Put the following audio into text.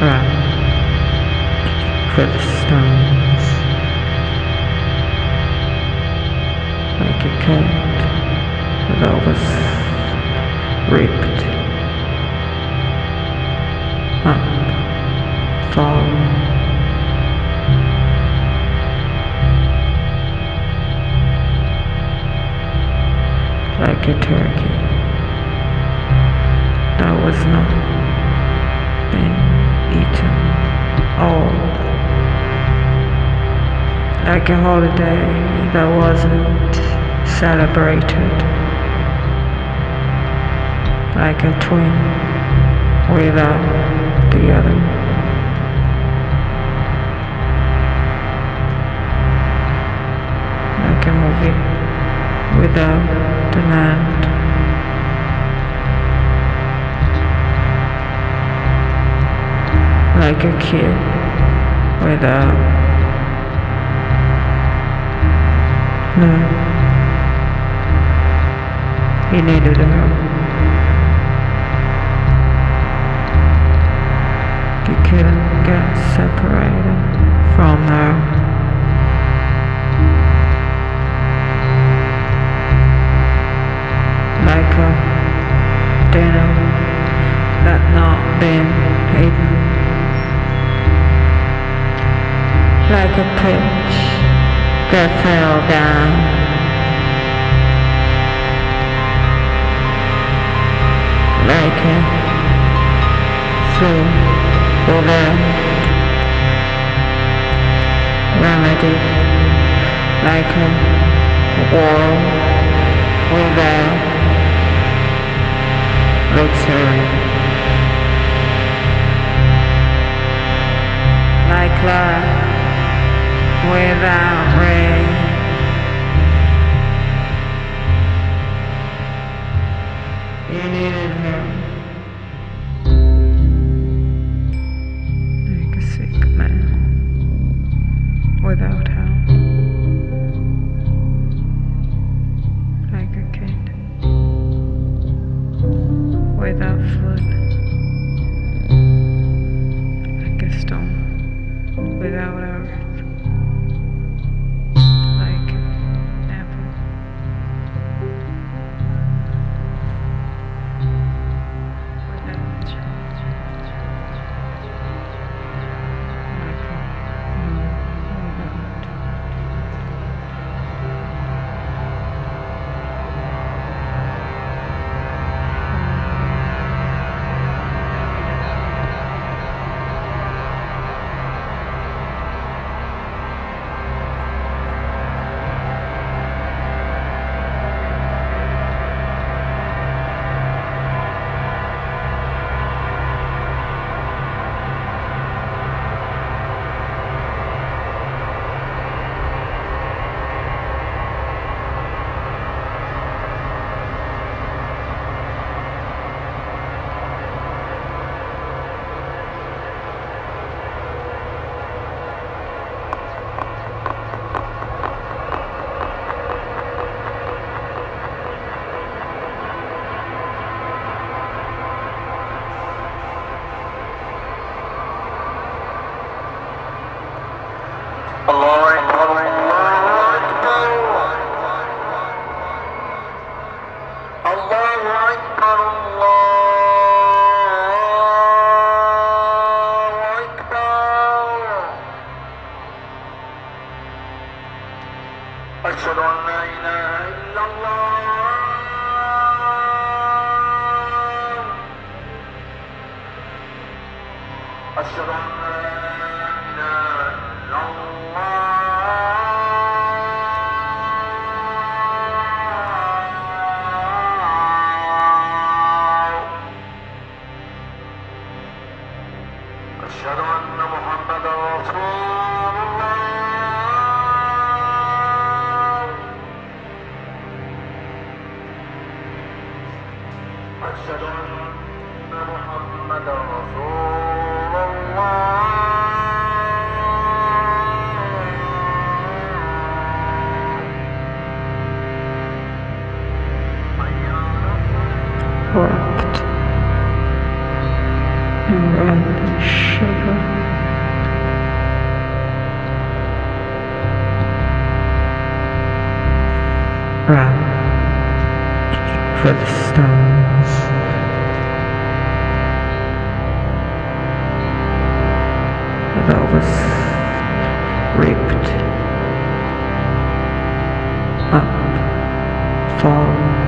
around for the stones like a cat that was ripped up, fall. like a turkey was not been eaten. All like a holiday that wasn't celebrated. Like a twin without the other. Like a movie without the land. Like a kid without no. He needed help. He couldn't get separated from her. like a dinner that not been eaten like a pitch that fell down like a flu without remedy like a war without victory. Like love without rain. You needed him. Like a sick man without fall.